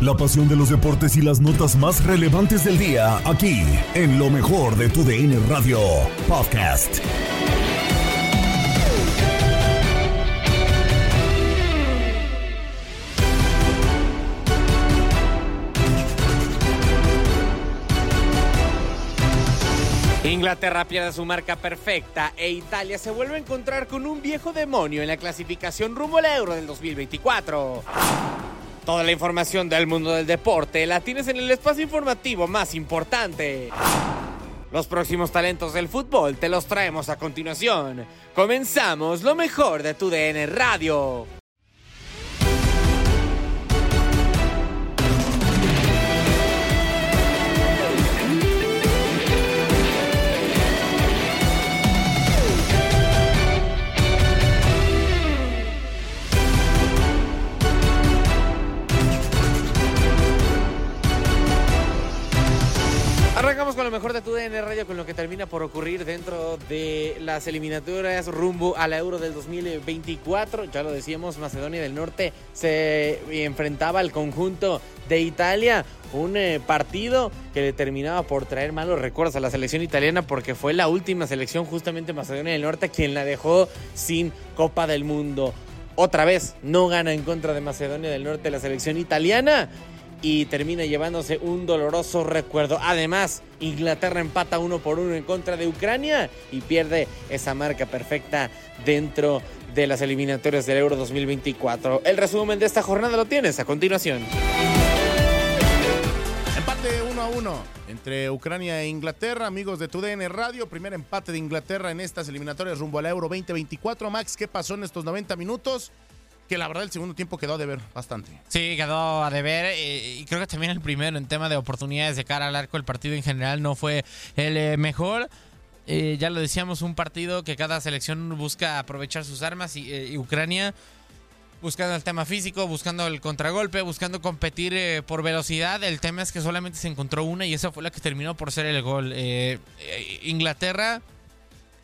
La pasión de los deportes y las notas más relevantes del día, aquí, en lo mejor de tu DN Radio Podcast. Inglaterra pierde su marca perfecta e Italia se vuelve a encontrar con un viejo demonio en la clasificación rumbo al Euro del 2024. Toda la información del mundo del deporte la tienes en el espacio informativo más importante. Los próximos talentos del fútbol te los traemos a continuación. Comenzamos lo mejor de tu DN Radio. Termina por ocurrir dentro de las eliminatorias rumbo a la Euro del 2024. Ya lo decíamos, Macedonia del Norte se enfrentaba al conjunto de Italia. Un eh, partido que le terminaba por traer malos recuerdos a la selección italiana porque fue la última selección justamente Macedonia del Norte quien la dejó sin Copa del Mundo. Otra vez no gana en contra de Macedonia del Norte la selección italiana y termina llevándose un doloroso recuerdo. Además, Inglaterra empata uno por uno en contra de Ucrania y pierde esa marca perfecta dentro de las eliminatorias del Euro 2024. El resumen de esta jornada lo tienes a continuación. Empate 1 a 1 entre Ucrania e Inglaterra, amigos de TUDN Radio. Primer empate de Inglaterra en estas eliminatorias rumbo al Euro 2024. Max, ¿qué pasó en estos 90 minutos? Que la verdad el segundo tiempo quedó a deber bastante. Sí, quedó a deber eh, y creo que también el primero en tema de oportunidades de cara al arco, el partido en general no fue el eh, mejor. Eh, ya lo decíamos, un partido que cada selección busca aprovechar sus armas y, Ucrania buscando el tema físico, buscando el contragolpe, buscando competir por velocidad. El tema es que solamente se encontró una y esa fue la que terminó por ser el gol. Inglaterra,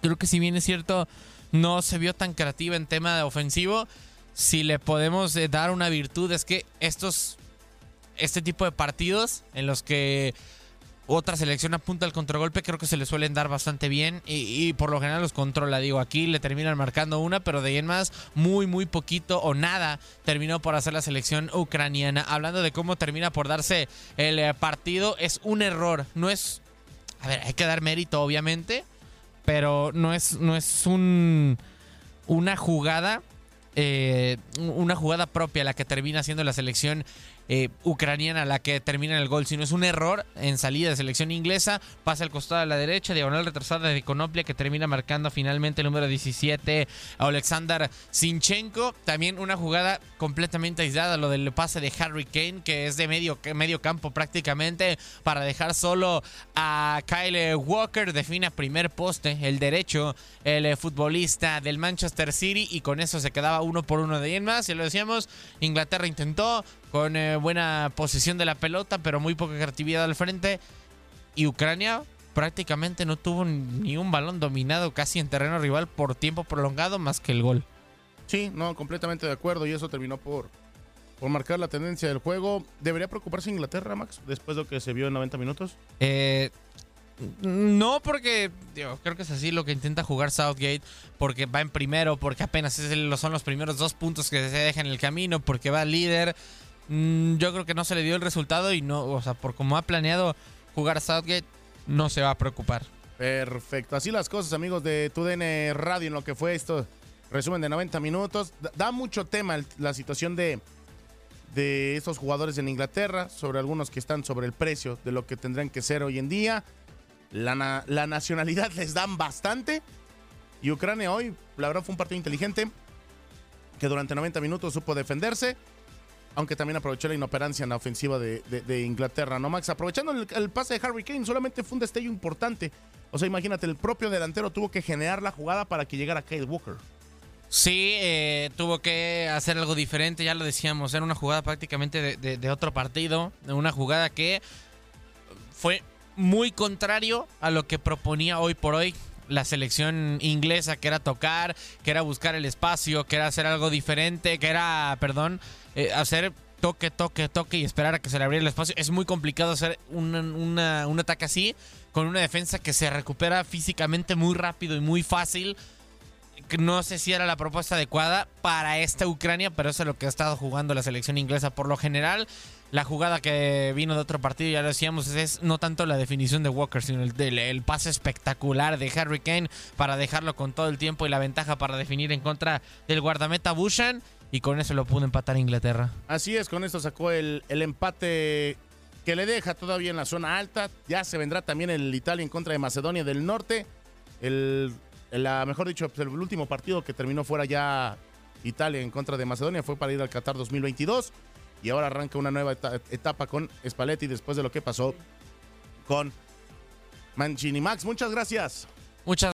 creo que si bien es cierto, no se vio tan creativa en tema de ofensivo. Si le podemos eh, dar una virtud es que estos, este tipo de partidos en los que otra selección apunta al contragolpe, creo que se le suelen dar bastante bien y, por lo general los controla. Digo, aquí le terminan marcando una, pero de ahí en más, muy, muy poquito o nada terminó por hacer la selección ucraniana. Hablando de cómo termina por darse el eh, partido, es un error. No es. A ver, hay que dar mérito, obviamente, pero no es, no es un, una jugada eh, una jugada propia la que termina siendo la selección eh, ucraniana la que termina en el gol, sino es un error en salida de selección inglesa, pasa al costado de la derecha, diagonal retrasada de Konoplia que termina marcando finalmente el número 17 a Alexander Sinchenko, también una jugada completamente aislada, lo del pase de Harry Kane que es de medio, medio campo prácticamente para dejar solo a Kyle Walker, define a primer poste, el derecho, el eh, futbolista del Manchester City y con eso se quedaba uno por uno. De ahí en más, ya lo decíamos, Inglaterra intentó con eh, buena posición de la pelota, pero muy poca creatividad al frente. Y Ucrania prácticamente no tuvo ni un balón dominado casi en terreno rival por tiempo prolongado más que el gol. Sí, no, completamente de acuerdo y eso terminó por, por marcar la tendencia del juego. ¿Debería preocuparse Inglaterra, Max, después de lo que se vio en 90 minutos? Eh, no, porque creo que es así lo que intenta jugar Southgate, porque va en primero, porque apenas son los primeros dos puntos que se dejan en el camino, porque va líder. Mm, yo creo que no se le dio el resultado y no, o sea, por como ha planeado jugar Southgate, no se va a preocupar. Perfecto, así las cosas, amigos de TUDN Radio, en lo que fue esto, resumen de 90 minutos. Da mucho tema la situación de, de estos jugadores en Inglaterra, sobre algunos que están sobre el precio de lo que tendrán que ser hoy en día. La, la nacionalidad les dan bastante. Y Ucrania hoy, la verdad, fue un partido inteligente que durante 90 minutos supo defenderse aunque también aprovechó la inoperancia en la ofensiva de, Inglaterra, ¿no, Max? Aprovechando el, pase de Harry Kane, solamente fue un destello importante. O sea, imagínate, el propio delantero tuvo que generar la jugada para que llegara Kyle Walker. Sí, eh, tuvo que hacer algo diferente, ya lo decíamos, era una jugada prácticamente de, de otro partido, una jugada que fue muy contrario a lo que proponía hoy por hoy la selección inglesa, que era tocar, que era buscar el espacio, que era hacer algo diferente, que era, perdón, eh, hacer toque, toque, toque y esperar a que se le abriera el espacio. Es muy complicado hacer un ataque así con una defensa que se recupera físicamente muy rápido y muy fácil. No sé si era la propuesta adecuada para esta Ucrania, pero eso es lo que ha estado jugando la selección inglesa por lo general. La jugada que vino de otro partido, ya lo decíamos, es no tanto la definición de Walker, sino el, el, pase espectacular de Harry Kane para dejarlo con todo el tiempo y la ventaja para definir en contra del guardameta Bushan y con eso lo pudo empatar Inglaterra. Así es, con esto sacó el, el empate que le deja todavía en la zona alta. Ya se vendrá también el Italia en contra de Macedonia del Norte. El, mejor dicho, el último partido que terminó fuera ya Italia en contra de Macedonia fue para ir al Qatar 2022. Y ahora arranca una nueva etapa con Spalletti después de lo que pasó con Mancini. Max, muchas gracias. Muchas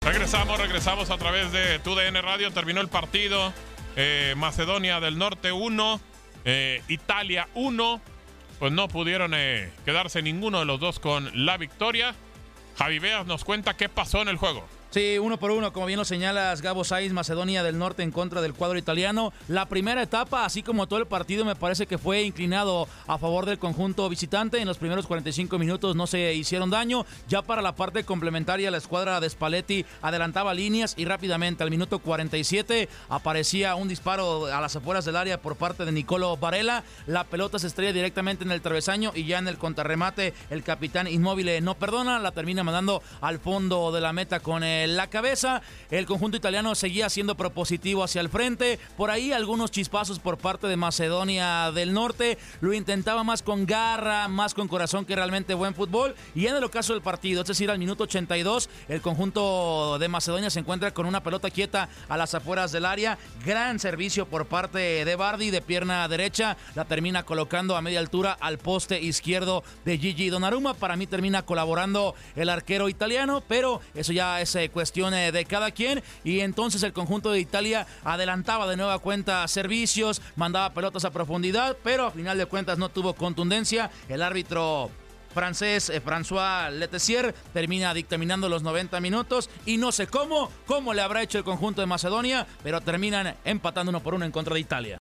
Regresamos, regresamos a través de TUDN Radio. Terminó el partido. Eh, Macedonia del Norte 1, eh, Italia 1. Pues no pudieron eh, quedarse ninguno de los dos con la victoria. Javi Veas nos cuenta qué pasó en el juego. Sí, uno por uno, como bien lo señalas, Gabo Saiz, Macedonia del Norte en contra del cuadro italiano. La primera etapa, así como todo el partido, me parece que fue inclinado a favor del conjunto visitante. En los primeros 45 minutos no se hicieron daño. Ya para la parte complementaria, la escuadra de Spalletti adelantaba líneas y rápidamente al minuto 47 aparecía un disparo a las afueras del área por parte de Nicolo Varela. La pelota se estrella directamente en el travesaño y ya en el contrarremate el capitán inmóvil no perdona, la termina mandando al fondo de la meta con el la cabeza. El conjunto italiano seguía siendo propositivo hacia el frente. Por ahí algunos chispazos por parte de Macedonia del Norte. Lo intentaba más con garra, más con corazón que realmente buen fútbol. Y en el ocaso del partido, es decir, al minuto 82, el conjunto de Macedonia se encuentra con una pelota quieta a las afueras del área. Gran servicio por parte de Bardi de pierna derecha. La termina colocando a media altura al poste izquierdo de Gigi Donnarumma. Para mí termina colaborando el arquero italiano, pero eso ya es eh, cuestión de cada quien. Y entonces el conjunto de Italia adelantaba de nueva cuenta servicios, mandaba pelotas a profundidad, pero a final de cuentas no tuvo contundencia. El árbitro francés eh, François Letessier termina dictaminando los 90 minutos y no sé cómo, cómo le habrá hecho el conjunto de Macedonia, pero terminan empatando uno por uno en contra de Italia.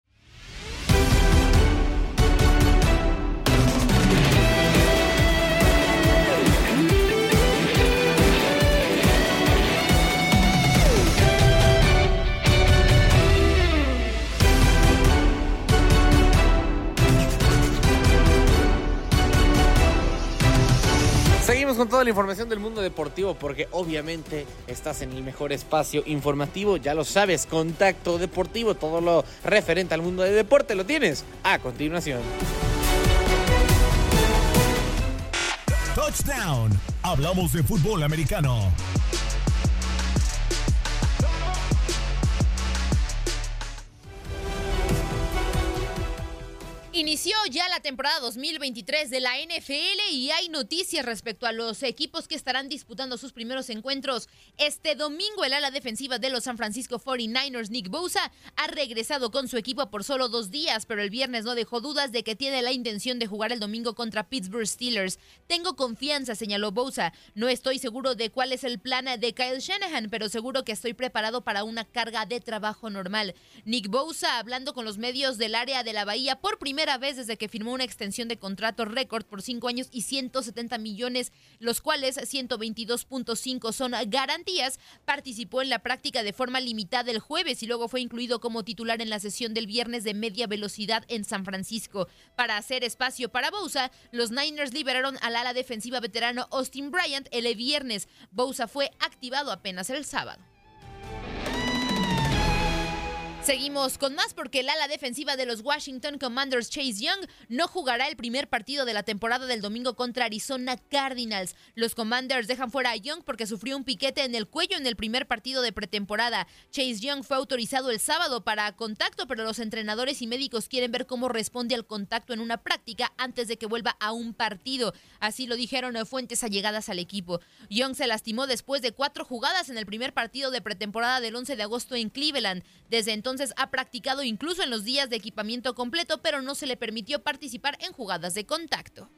Toda la información del mundo deportivo porque obviamente estás en el mejor espacio informativo, ya lo sabes, contacto deportivo, todo lo referente al mundo de deporte lo tienes a continuación. Touchdown. Hablamos de fútbol americano. Inició ya la temporada 2023 de la NFL y hay noticias respecto a los equipos que estarán disputando sus primeros encuentros. Este domingo el ala defensiva de los San Francisco 49ers, Nick Bosa, ha regresado con su equipo por solo dos días, pero el viernes no dejó dudas de que tiene la intención de jugar el domingo contra Pittsburgh Steelers. Tengo confianza, señaló Bosa. No estoy seguro de cuál es el plan de Kyle Shanahan, pero seguro que estoy preparado para una carga de trabajo normal. Nick Bosa, hablando con los medios del área de la Bahía por primera vez desde que firmó una extensión de contrato récord por cinco años y 170 millones, los cuales 122.5 son garantías, participó en la práctica de forma limitada el jueves y luego fue incluido como titular en la sesión del viernes de media velocidad en San Francisco. Para hacer espacio para Bousa, los Niners liberaron al ala defensiva veterano Austin Bryant el viernes. Bousa fue activado apenas el sábado. Seguimos con más porque el ala defensiva de los Washington Commanders Chase Young no jugará el primer partido de la temporada del domingo contra Arizona Cardinals. Los Commanders dejan fuera a Young porque sufrió un piquete en el cuello en el primer partido de pretemporada. Chase Young fue autorizado el sábado para contacto, pero los entrenadores y médicos quieren ver cómo responde al contacto en una práctica antes de que vuelva a un partido. Así lo dijeron fuentes allegadas al equipo. Young se lastimó después de cuatro jugadas en el primer partido de pretemporada del 11 de agosto en Cleveland. Desde entonces entonces ha practicado incluso en los días de equipamiento completo, pero no se le permitió participar en jugadas de contacto.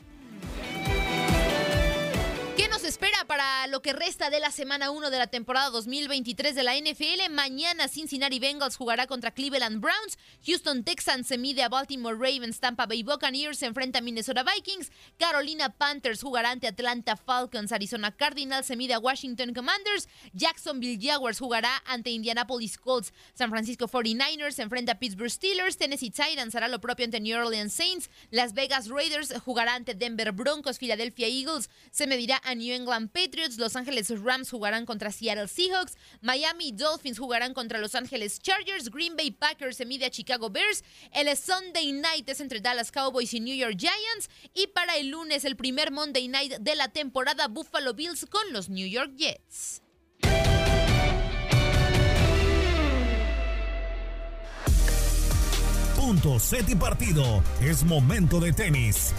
¿Qué nos espera para lo que resta de la semana 1 de la temporada 2023 de la NFL? Mañana Cincinnati Bengals jugará contra Cleveland Browns, Houston Texans se mide a Baltimore Ravens, Tampa Bay Buccaneers se enfrenta a Minnesota Vikings, Carolina Panthers jugará ante Atlanta Falcons, Arizona Cardinals se mide a Washington Commanders, Jacksonville Jaguars jugará ante Indianapolis Colts, San Francisco 49ers se enfrenta a Pittsburgh Steelers, Tennessee Titans hará lo propio ante New Orleans Saints, Las Vegas Raiders jugará ante Denver Broncos, Philadelphia Eagles se medirá a New England Patriots, Los Ángeles Rams jugarán contra Seattle Seahawks, Miami Dolphins jugarán contra Los Ángeles Chargers, Green Bay Packers se mide a Chicago Bears, el Sunday Night es entre Dallas Cowboys y New York Giants y para el lunes el primer Monday Night de la temporada Buffalo Bills con los New York Jets. Punto, set y partido. Es momento de tenis.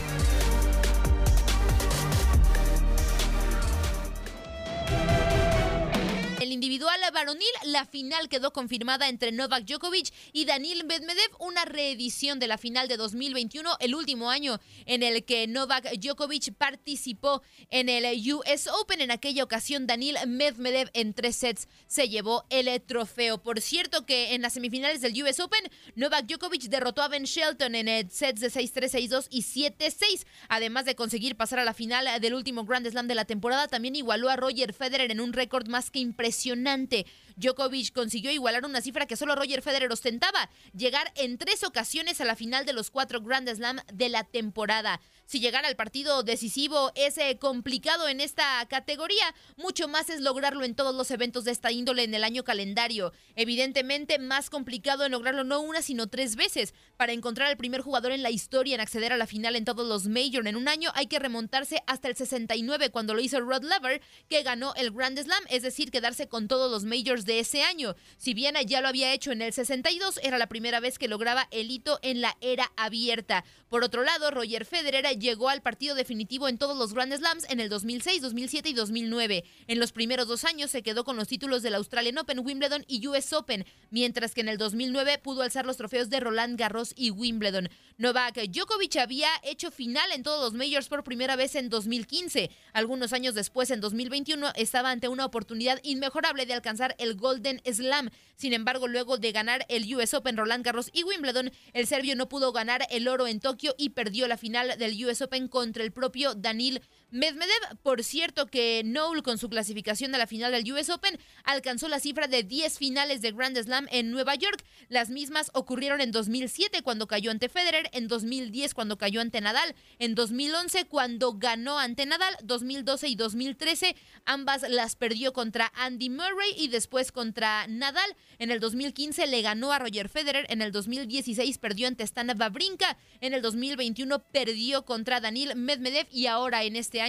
El individual varonil, la final quedó confirmada entre Novak Djokovic y Daniil Medvedev, una reedición de la final de 2021, el último año en el que Novak Djokovic participó en el US Open. En aquella ocasión, Daniil Medvedev en tres sets se llevó el trofeo. Por cierto que en las semifinales del US Open, Novak Djokovic derrotó a Ben Shelton en sets de 6-3, 6-2 y 7-6. Además de conseguir pasar a la final del último Grand Slam de la temporada, también igualó a Roger Federer en un récord más que impresionante impresionante. Djokovic consiguió igualar una cifra que solo Roger Federer ostentaba, llegar en tres ocasiones a la final de los cuatro Grand Slam de la temporada. Si llegar al partido decisivo es eh, complicado en esta categoría, mucho más es lograrlo en todos los eventos de esta índole en el año calendario. Evidentemente, más complicado en lograrlo no una, sino tres veces. Para encontrar al primer jugador en la historia en acceder a la final en todos los Major en un año, hay que remontarse hasta el 69 cuando lo hizo Rod Laver, que ganó el Grand Slam, es decir, quedarse con todos los Majors de ese año. Si bien ya lo había hecho en el 62, era la primera vez que lograba el hito en la era abierta. Por otro lado, Roger Federer llegó al partido definitivo en todos los Grand Slams en el 2006, 2007 y 2009. En los primeros dos años se quedó con los títulos del Australian Open, Wimbledon y US Open, mientras que en el 2009 pudo alzar los trofeos de Roland Garros y Wimbledon. Novak Djokovic había hecho final en todos los majors por primera vez en 2015. Algunos años después, en 2021, estaba ante una oportunidad inmejorable de alcanzar el Golden Slam. Sin embargo, luego de ganar el US Open, Roland Garros y Wimbledon, el serbio no pudo ganar el oro en Tokio y perdió la final del US Open contra el propio Danil Medvedev, por cierto que Noel con su clasificación a la final del US Open alcanzó la cifra de 10 finales de Grand Slam en Nueva York. Las mismas ocurrieron en 2007 cuando cayó ante Federer, en 2010 cuando cayó ante Nadal, en 2011 cuando ganó ante Nadal, 2012 y 2013 ambas las perdió contra Andy Murray y después contra Nadal. En el 2015 le ganó a Roger Federer, en el 2016 perdió ante Stana Wawrinka, en el 2021 perdió contra Daniil Medvedev y ahora en este año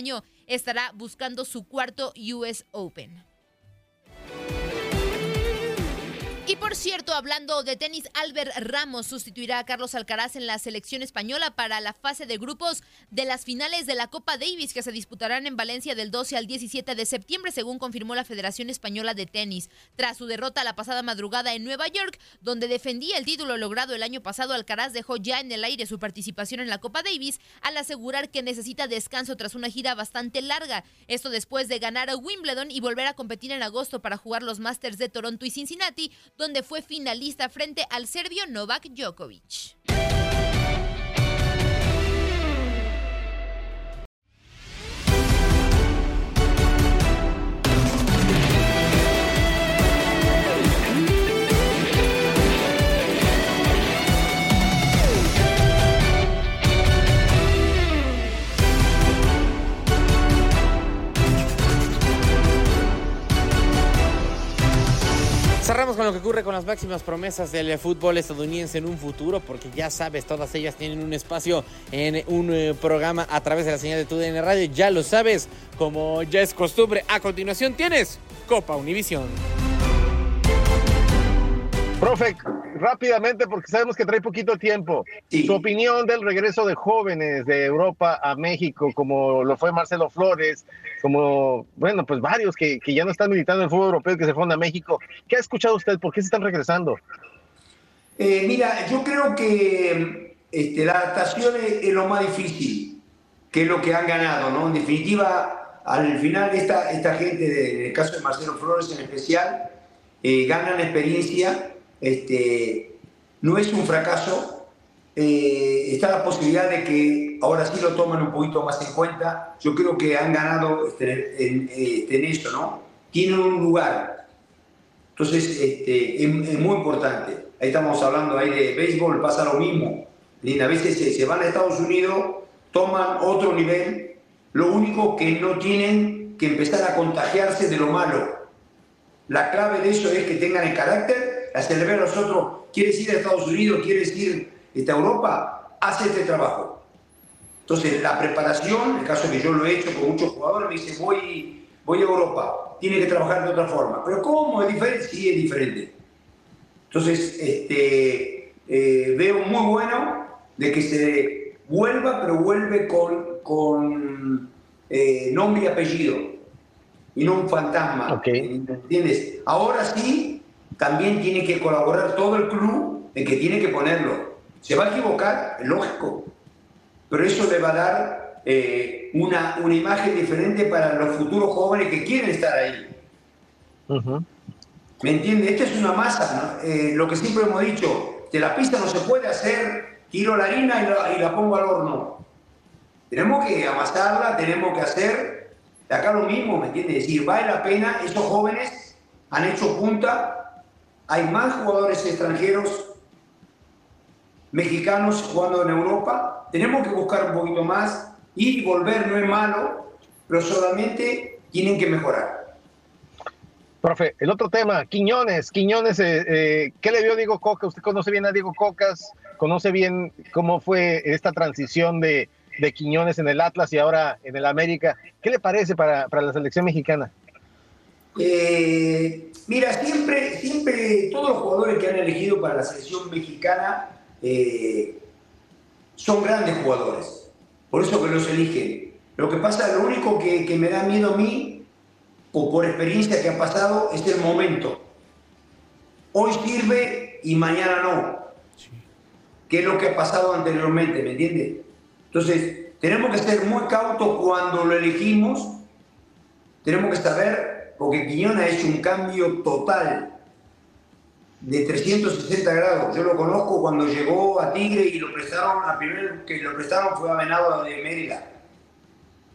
estará buscando su cuarto US Open. Y por cierto, hablando de tenis, Albert Ramos sustituirá a Carlos Alcaraz en la selección española para la fase de grupos de las finales de la Copa Davis que se disputarán en Valencia del 12 al 17 de septiembre, según confirmó la Federación Española de Tenis. Tras su derrota la pasada madrugada en Nueva York, donde defendía el título logrado el año pasado, Alcaraz dejó ya en el aire su participación en la Copa Davis al asegurar que necesita descanso tras una gira bastante larga. Esto después de ganar a Wimbledon y volver a competir en agosto para jugar los Masters de Toronto y Cincinnati, donde fue finalista frente al serbio Novak Djokovic. Que ocurre con las máximas promesas del fútbol estadounidense en un futuro, porque ya sabes, todas ellas tienen un espacio en un eh, programa a través de la señal de TUDN Radio. Ya lo sabes, como ya es costumbre. A continuación tienes Copa Univisión. Profe, rápidamente, porque sabemos que trae poquito tiempo. Su opinión del regreso de jóvenes de Europa a México, como lo fue Marcelo Flores, como, bueno, pues varios que, que ya no están militando en el fútbol europeo que se fueron a México. ¿Qué ha escuchado usted? ¿Por qué se están regresando? Eh, mira, yo creo que este, la adaptación es, es, lo más difícil, que es lo que han ganado, ¿no? En definitiva, al final esta, esta gente, en el caso de Marcelo Flores en especial, eh, ganan experiencia este, no es un fracaso, eh, está la posibilidad de que ahora sí lo toman un poquito más en cuenta. Yo creo que han ganado este, en, este, en, eso, ¿no? Tienen un lugar. Entonces, este, es, es, muy importante. Ahí estamos hablando ahí de béisbol, pasa lo mismo. A veces se, se van a Estados Unidos, toman otro nivel, lo único que no tienen que empezar a contagiarse de lo malo. La clave de eso es que tengan el carácter hacerle ver a nosotros, ¿quieres ir a Estados Unidos? ¿Quieres ir a Europa? Haz este trabajo. Entonces, la preparación, el caso que yo lo he hecho con muchos jugadores, me dicen, voy, voy a Europa, tiene que trabajar de otra forma. ¿Pero cómo? ¿Es diferente? Sí, es diferente. Entonces, este, eh, veo muy bueno de que se vuelva, pero vuelve con, con eh, nombre y apellido y no un fantasma. Okay. ¿Entiendes? Ahora sí, también tiene que colaborar todo el club en que tiene que ponerlo. Se va a equivocar, es lógico, pero eso le va a dar eh, una, una imagen diferente para los futuros jóvenes que quieren estar ahí. Uh -huh. ¿Me entiende? Esta es una masa, ¿no? eh, lo que siempre hemos dicho, de la pista no se puede hacer, tiro la harina y la, y la pongo al horno. Tenemos que amasarla, tenemos que hacer, de acá lo mismo, ¿me entiende? Es decir, vale la pena, esos jóvenes han hecho punta, hay más jugadores extranjeros mexicanos jugando en Europa, tenemos que buscar un poquito más, y volver no es malo, pero solamente tienen que mejorar. Profe, el otro tema, Quiñones, Quiñones, eh, eh, ¿qué le vio Diego Coca? Usted conoce bien a Diego Cocas, conoce bien cómo fue esta transición de, de Quiñones en el Atlas y ahora en el América. ¿Qué le parece para, para la selección mexicana? Eh, mira, siempre, siempre todos los jugadores que han elegido para la selección mexicana eh, son grandes jugadores, por eso que los eligen. Lo que pasa, lo único que, que me da miedo a mí, o por experiencia que ha pasado, es el momento. Hoy sirve y mañana no. ¿Qué es lo que ha pasado anteriormente? ¿Me entiendes? Entonces, tenemos que ser muy cautos cuando lo elegimos. Tenemos que saber, porque Quiñón ha hecho un cambio total de 360 grados. Yo lo conozco cuando llegó a Tigre y lo prestaron, a primero que lo prestaron fue a Venado de Mérida.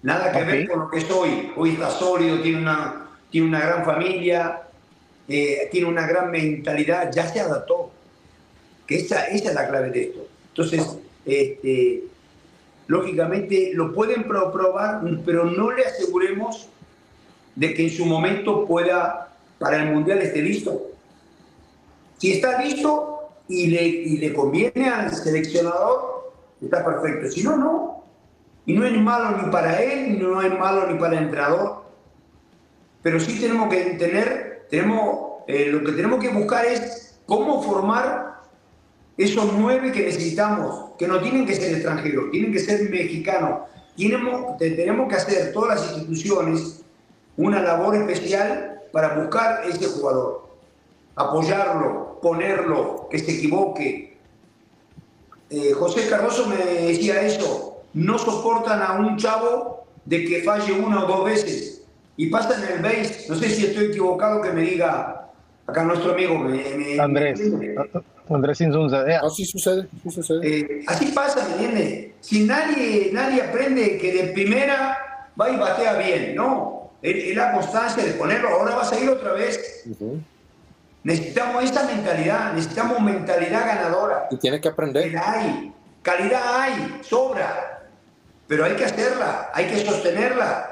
Nada que ver con lo que es hoy. Hoy está sólido, tiene una, tiene una gran familia, eh, tiene una gran mentalidad, ya se adaptó. Que esa, esa es la clave de esto. Entonces, este, lógicamente lo pueden probar, pero no le aseguremos de que en su momento pueda, para el Mundial esté listo. Si está listo y le, y le conviene al seleccionador, está perfecto. Si no, no. Y no es malo ni para él, no es malo ni para el entrenador. Pero sí tenemos que tener, tenemos, eh, lo que tenemos que buscar es cómo formar esos nueve que necesitamos, que no tienen que ser extranjeros, tienen que ser mexicanos. Tenemos, tenemos que hacer todas las instituciones una labor especial para buscar ese jugador, apoyarlo, ponerlo, que se equivoque. Eh, José Cardoso me decía eso, no soportan a un chavo de que falle una o dos veces y pasan el base, no sé si estoy equivocado que me diga acá nuestro amigo me, Andrés. Andrés Inzunza. Eh. Así sucede, Eh, así pasa, ¿me entiendes? Si nadie, nadie aprende que de primera va y batea bien, no. Es la constancia de ponerlo, ahora va a salir otra vez. Necesitamos esta mentalidad, necesitamos mentalidad ganadora. Y tiene que aprender. Hay, calidad hay, sobra. Pero hay que hacerla, hay que sostenerla.